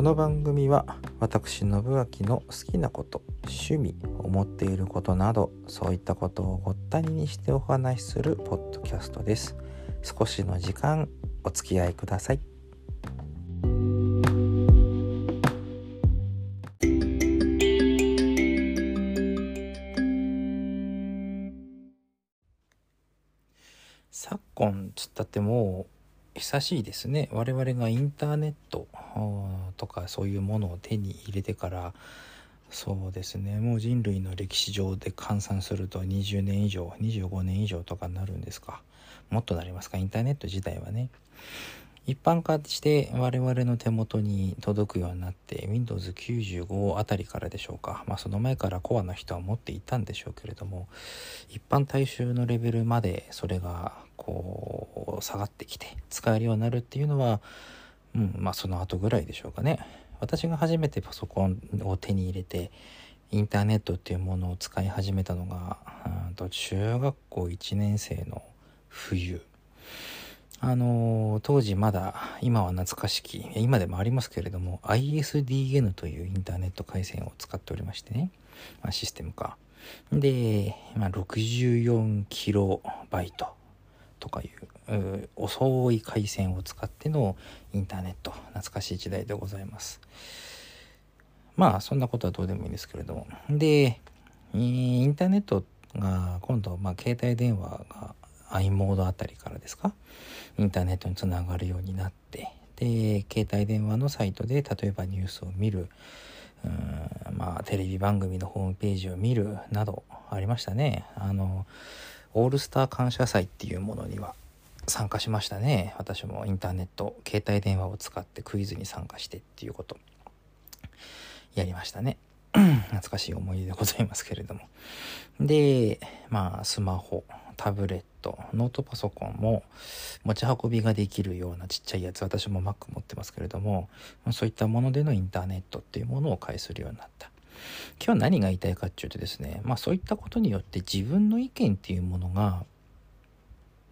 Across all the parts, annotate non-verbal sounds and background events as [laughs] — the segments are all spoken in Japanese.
この番組は私信明の好きなこと趣味思っていることなどそういったことをごったににしてお話しするポッドキャストです。少しの時間お付き合いください。昨今つったってもう久しいですね。我々がインターネットとかそういうものを手に入れてからそうですね。もう人類の歴史上で換算すると20年以上25年以上とかになるんですか。もっとなりますか？インターネット自体はね。一般化して我々の手元に届くようになって Windows95 あたりからでしょうか。まあその前からコアな人は持っていたんでしょうけれども一般大衆のレベルまでそれがこう下がってきて使えるようになるっていうのは、うん、まあその後ぐらいでしょうかね。私が初めてパソコンを手に入れてインターネットっていうものを使い始めたのがと中学校1年生の冬。あの当時まだ今は懐かしき今でもありますけれども ISDN というインターネット回線を使っておりましてね、まあ、システムか。で、まあ、64キロバイトとかいう遅い回線を使ってのインターネット。懐かしい時代でございます。まあそんなことはどうでもいいんですけれども。でインターネットが今度、まあ、携帯電話が i モードあたりからですか？インターネットにつながるようになって。で携帯電話のサイトで例えばニュースを見るうんまあテレビ番組のホームページを見るなどありましたね。あのオールスター感謝祭っていうものには参加しましたね。私もインターネット携帯電話を使ってクイズに参加してっていうこと。やりましたね。[clears throat] 懐かしい思い出でございますけれども。でまあスマホ。タブレットノートパソコンも持ち運びができるようなちっちゃいやつ私も Mac 持ってますけれどもそういったものでのインターネットっていうものを介するようになった今日何が言いたいかっていうとですねまあそういったことによって自分の意見っていうものが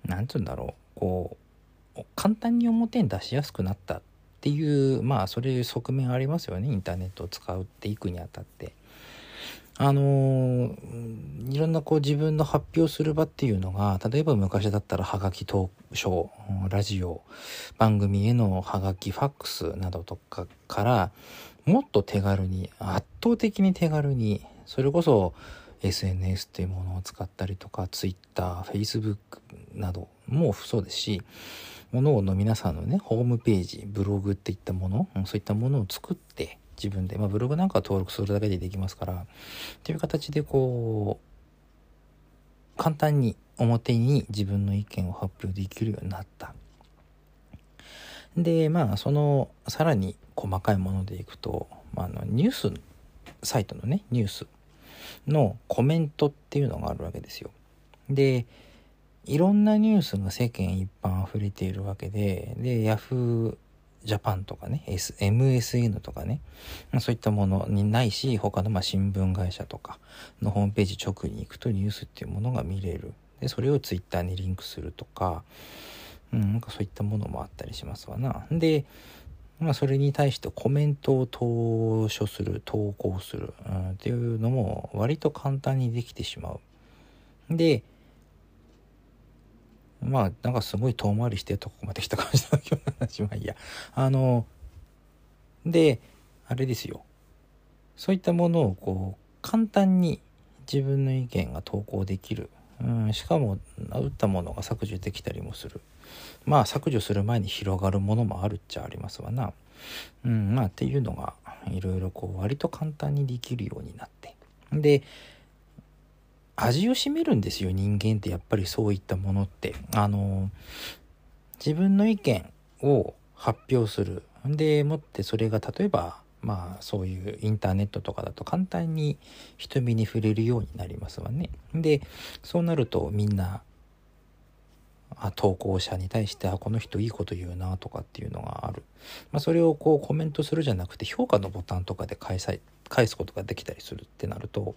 何て言うんだろうこう簡単に表に出しやすくなったっていうまあそれいう側面ありますよねインターネットを使うっていくにあたって。あのー、いろんなこう自分の発表する場っていうのが、例えば昔だったらハガキトークショー、ラジオ、番組へのハガキ、ファックスなどとかから、もっと手軽に、圧倒的に手軽に、それこそ SNS っていうものを使ったりとか、Twitter、Facebook などもそうですし、ものの皆さんのね、ホームページ、ブログっていったもの、そういったものを作って、自分で、まあ、ブログなんか登録するだけでできますから。っていう形でこう簡単に表に自分の意見を発表できるようになった。でまあそのさらに細かいものでいくと、まあ、あのニュースサイトのねニュースのコメントっていうのがあるわけですよ。でいろんなニュースが世間一般溢れているわけででヤフージャパンとかね、S、MSN とかねま、そういったものにないし、他のま新聞会社とかのホームページ直に行くとニュースっていうものが見れる。で、それを Twitter にリンクするとか、うん、なんかそういったものもあったりしますわな。で、まあ、それに対してコメントを投書する、投稿する、うん、っていうのも割と簡単にできてしまう。で、まあなんかすごい遠回りしてとこまで来た感じのような話はいいや。あのであれですよ。そういったものをこう簡単に自分の意見が投稿できる、うん、しかも打ったものが削除できたりもする。まあ削除する前に広がるものもあるっちゃありますわな。うんまあっていうのがいろいろこう割と簡単にできるようになって。で味を占めるんですよ人間ってやっぱりそういったものって。あの自分の意見を発表する。でもってそれが例えばまあそういうインターネットとかだと簡単に瞳に触れるようになりますわね。でそうなるとみんな投稿者に対してあこの人いいこと言うなとかっていうのがある、まあ、それをこうコメントするじゃなくて評価のボタンとかで開催返すことができたりするってなると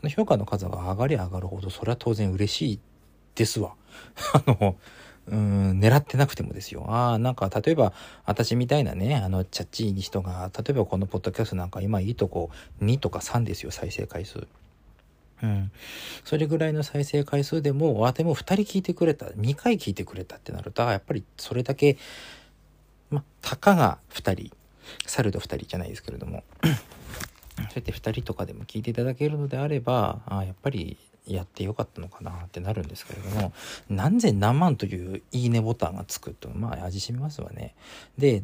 その評価の数が上がり上がるほどそれは当然嬉しいですわ [laughs] あのうん、狙ってなくてもですよ。ああ、なんか、例えば、私みたいなね、あの、チャッチーに人が、例えばこのポッドキャストなんか、今いいとこ、2とか3ですよ、再生回数。うん。それぐらいの再生回数でも、あ、でも2人聞いてくれた、2回聞いてくれたってなると、やっぱりそれだけ、ま、たかが2人、猿と2人じゃないですけれども、そうやって2人とかでも聞いていただけるのであれば、あやっぱりやってよかったのかなってなるんですけれども何千何万といういいねボタンがつくとまあ味しみますわね。で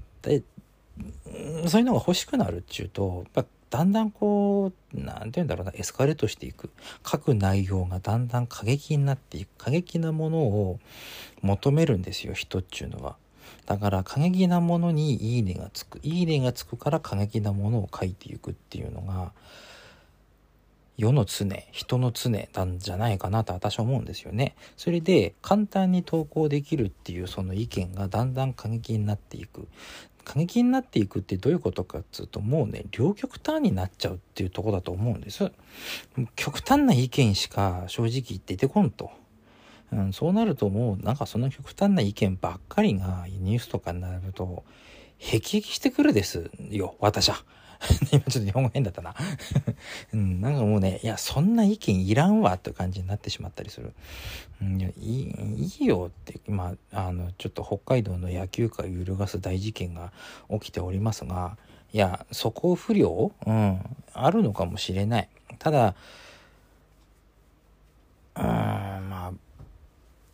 そういうのが欲しくなるっちゅうとやっぱだんだんこう何て言うんだろうなエスカレートしていく書く内容がだんだん過激になっていく過激なものを求めるんですよ人っちゅうのは。だから過激なものにいいねがつくいいねがつくから過激なものを書いていくっていうのが世の常、人の常なんじゃないかなと私は思うんですよね。それで簡単に投稿できるっていうその意見がだんだん過激になっていく。過激になっていくってどういうことかっつうともうね、両極端になっちゃうっていうとこだと思うんです。極端な意見しか正直出てこんと。うん、そうなるともうなんかその極端な意見ばっかりがニュースとかになると、辟易してくるですよ、私は。[laughs] 今ちょっと日本語変だったな [laughs] うん、なんかもうね、いや、そんな意見いらんわって感じになってしまったりする。うん、いいいいいよって、今、あの、ちょっと北海道の野球界を揺るがす大事件が起きておりますが、いや、そこ不良？うん、あるのかもしれない。ただ、うん、まあ、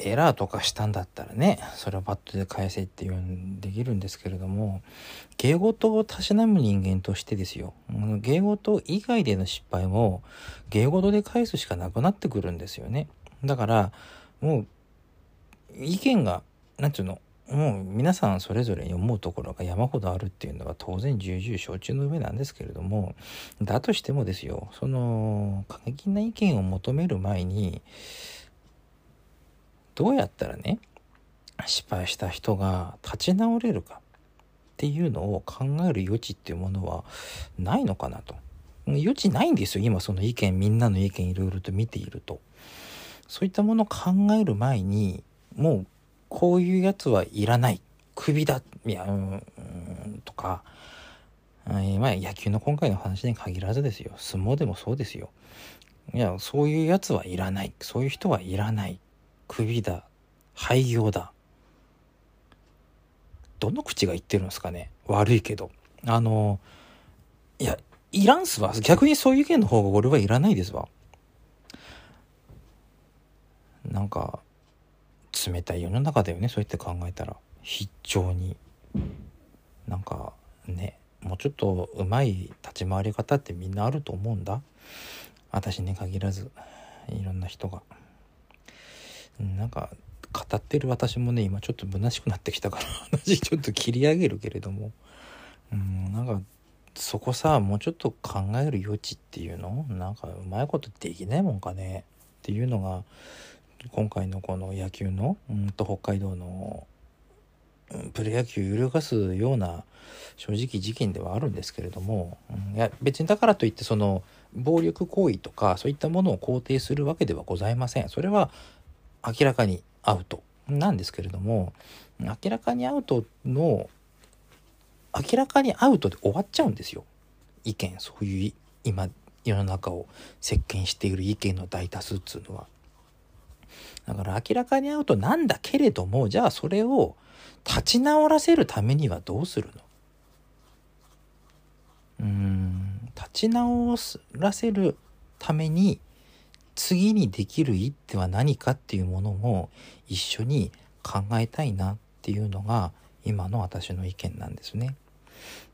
エラーとかしたんだったらねそれをバットで返せっていうにできるんですけれども芸事をたしなむ人間としてですよ。芸事以外での失敗も芸事で返すしかなくなってくるんですよね。だからもう意見が何て言うのもう皆さんそれぞれに思うところが山ほどあるっていうのは当然重々承知の上なんですけれどもだとしてもですよその過激な意見を求める前にどうやったらね失敗した人が立ち直れるかっていうのを考える余地っていうものはないのかなと。余地ないんですよ今その意見みんなの意見いろいろと見ていると。そういったものを考える前にもうこういうやつはいらない。首だ。いやうんとか、えー、まあ野球の今回の話に限らずですよ。相撲でもそうですよ。いやそういうやつはいらない。そういう人はいらない。首だ廃業だ。どの口が言ってるんですかね。悪いけど。あのいやいらんすわ。逆にそういう意見の方が俺はいらないですわ。なんか冷たい世の中だよねそうやって考えたら。非常に。なんかねもうちょっとうまい立ち回り方ってみんなあると思うんだ。私に限らずいろんな人が。なんか語ってる私もね今ちょっと虚しくなってきたから [laughs] 話ちょっと切り上げるけれども。うんなんかそこさもうちょっと考える余地っていうの？なんかうまいことできないもんかね？っていうのが今回のこの野球のうんと北海道のプロ野球揺るがすような正直事件ではあるんですけれども、うん、いや別にだからといってその暴力行為とかそういったものを肯定するわけではございません。それは明らかにアウト。なんですけれども明らかにアウトの明らかにアウトで終わっちゃうんですよ。意見そういう今世の中を席巻している意見の大多数っつうのは。だから明らかにアウトなんだけれどもじゃあそれを立ち直らせるためにはどうするの？うん立ち直らせるために次にできる一手は何かっていうものも一緒に考えたいなっていうのが今の私の意見なんですね。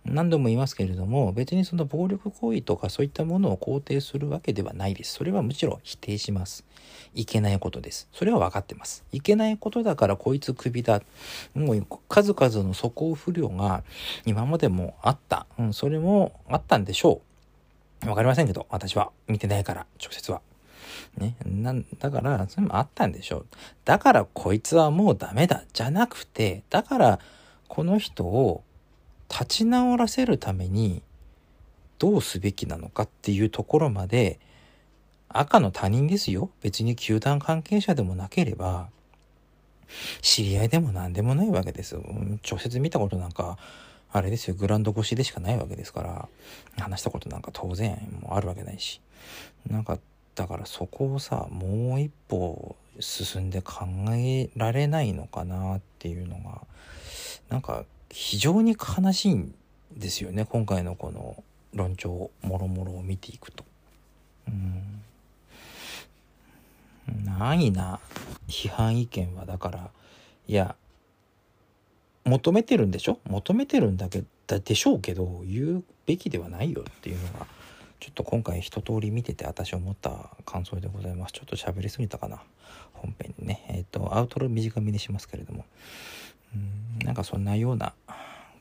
何度も言いますけれども別にその暴力行為とかそういったものを肯定するわけではないです。それはむしろ否定します。いけないことです。それは分かってます。いけないことだからこいつクビだ。もう数々の素行不良が今までもあった。うん、それもあったんでしょう。分かりませんけど、私は見てないから、直接は。ね。なだから、それもあったんでしょう。だからこいつはもうダメだ。じゃなくて、だからこの人を立ち直らせるためにどうすべきなのかっていうところまで赤の他人ですよ。別に球団関係者でもなければ、知り合いでも何でもないわけですよ。直接見たことなんか、あれですよ、グランド越しでしかないわけですから、話したことなんか当然もうあるわけないし。なんか、だからそこをさ、もう一歩進んで考えられないのかなっていうのが、なんか非常に悲しいんですよね、今回のこの論調もろもろを見ていくと。うん。ないな批判意見は。だからいや求めてるんでしょ？求めてるんだけでしょうけど言うべきではないよっていうのがちょっと今回一通り見てて私思った感想でございます。ちょっと喋りすぎたかな。本編にね。えっ、ー、とアウトロ短めにしますけれども。うんなんかそんなような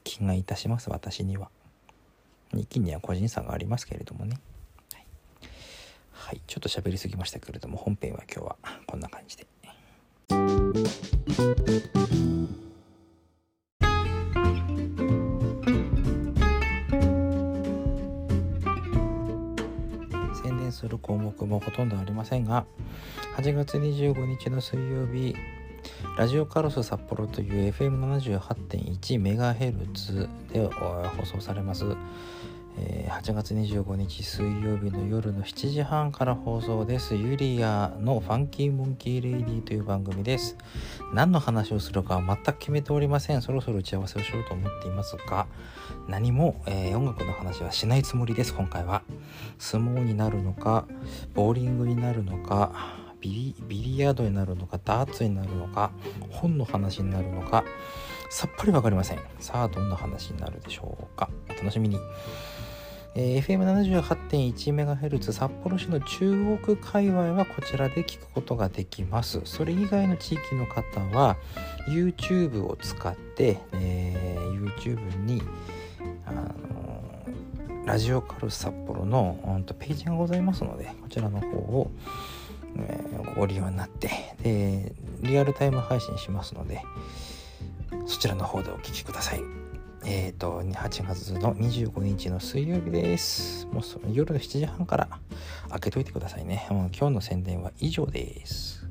気がいたします私には。日記には個人差がありますけれどもね。はい、ちょっと喋りすぎましたけれども本編は今日はこんな感じで。する項目もほとんどありませんが8月25日の水曜日ラジオカロス札幌という FM78.1MHz で放送されます。え8月25日水曜日の夜の7時半から放送です。ユリアのファンキーモンキーレイディという番組です。何の話をするかは全く決めておりません。そろそろ打ち合わせをしようと思っていますが、何も、えー、音楽の話はしないつもりです、今回は。相撲になるのか、ボーリングになるのか、ビリビリヤードになるのか、ダーツになるのか、本の話になるのか、さっぱりわかりません。さあ、どんな話になるでしょうか。お楽しみに。えー、FM78.1MHz 札幌市の中国界隈はこちらで聞くことができます。それ以外の地域の方は YouTube を使って、えー、YouTube にあのラジオカル札幌の、うん、とページがございますのでこちらの方を、えー、ご利用になってでリアルタイム配信しますのでそちらの方でお聴きください。えっ、ー、と、8月の25日の水曜日です。もうその夜の7時半から開けといてくださいね。もう今日の宣伝は以上です。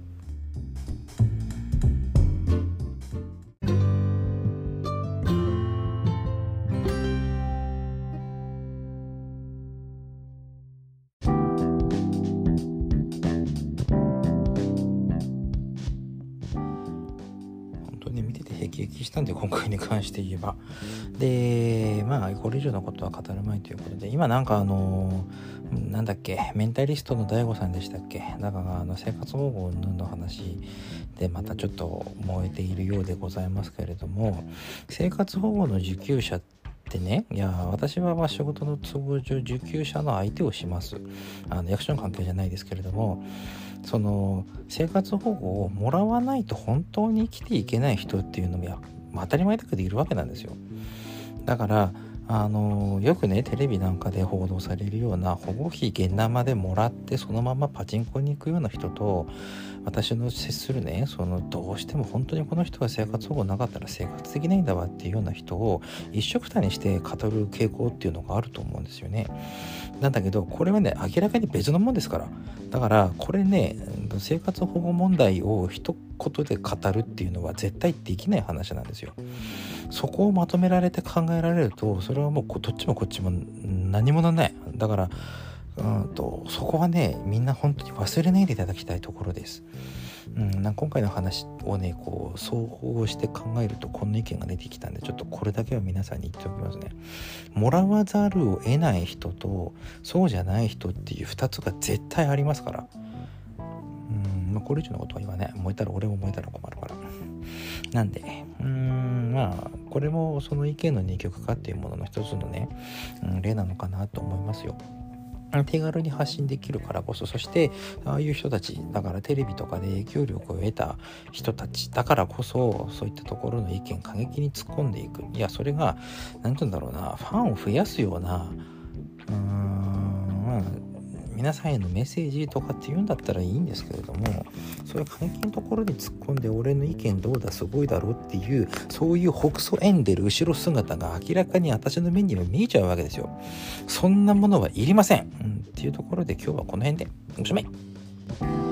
したんで今回に関して言えば。でまあこれ以上のことは語るまいということで今なんかあのなんだっけメンタリストの DAIGO さんでしたっけ？だからあの生活保護の話でまたちょっと燃えているようでございますけれども生活保護の受給者ってでねいや私はまあ仕事の都合上受給者の相手をします。あの役所の関係じゃないですけれどもその生活保護をもらわないと本当に生きていけない人っていうのも、当たり前だけどいるわけなんですよ。だからあのよくねテレビなんかで報道されるような保護費現生でもらってそのままパチンコに行くような人と私の接するねそのどうしても本当にこの人が生活保護なかったら生活できないんだわっていうような人を一緒くたにして語る傾向っていうのがあると思うんですよね。なんだけどこれはね明らかに別のもんですからだからこれね生活保護問題を一言で語るっていうのは絶対できない話なんですよ。そこをまとめられて考えられるとそれはもうどっちもこっちも何もなんないだからうんとそこはねみんな本当に忘れないでいただきたいところです。うん、なん今回の話をねこう総合して考えるとこんな意見が出てきたんでちょっとこれだけは皆さんに言っておきますね。もらわざるを得ない人とそうじゃない人っていう2つが絶対ありますから。まあ、これ以上のことは言わない燃えたら俺も燃えたら困るから。なんで？うんまあこれもその意見の二極化っていうものの一つのね、うん、例なのかなと思いますよ。手軽に発信できるからこそそしてああいう人たちだからテレビとかで影響力を得た人たちだからこそそういったところの意見過激に突っ込んでいくいやそれが何て言うんだろうなファンを増やすようなうーん皆さんへのメッセージとかって言うんだったらいいんですけれどもそういう関係のところに突っ込んで俺の意見どうだすごいだろうっていうそういう北総エンデル後ろ姿が明らかに私の目には見えちゃうわけですよ。そんなものはいりません、うん、っていうところで今日はこの辺でおしまい。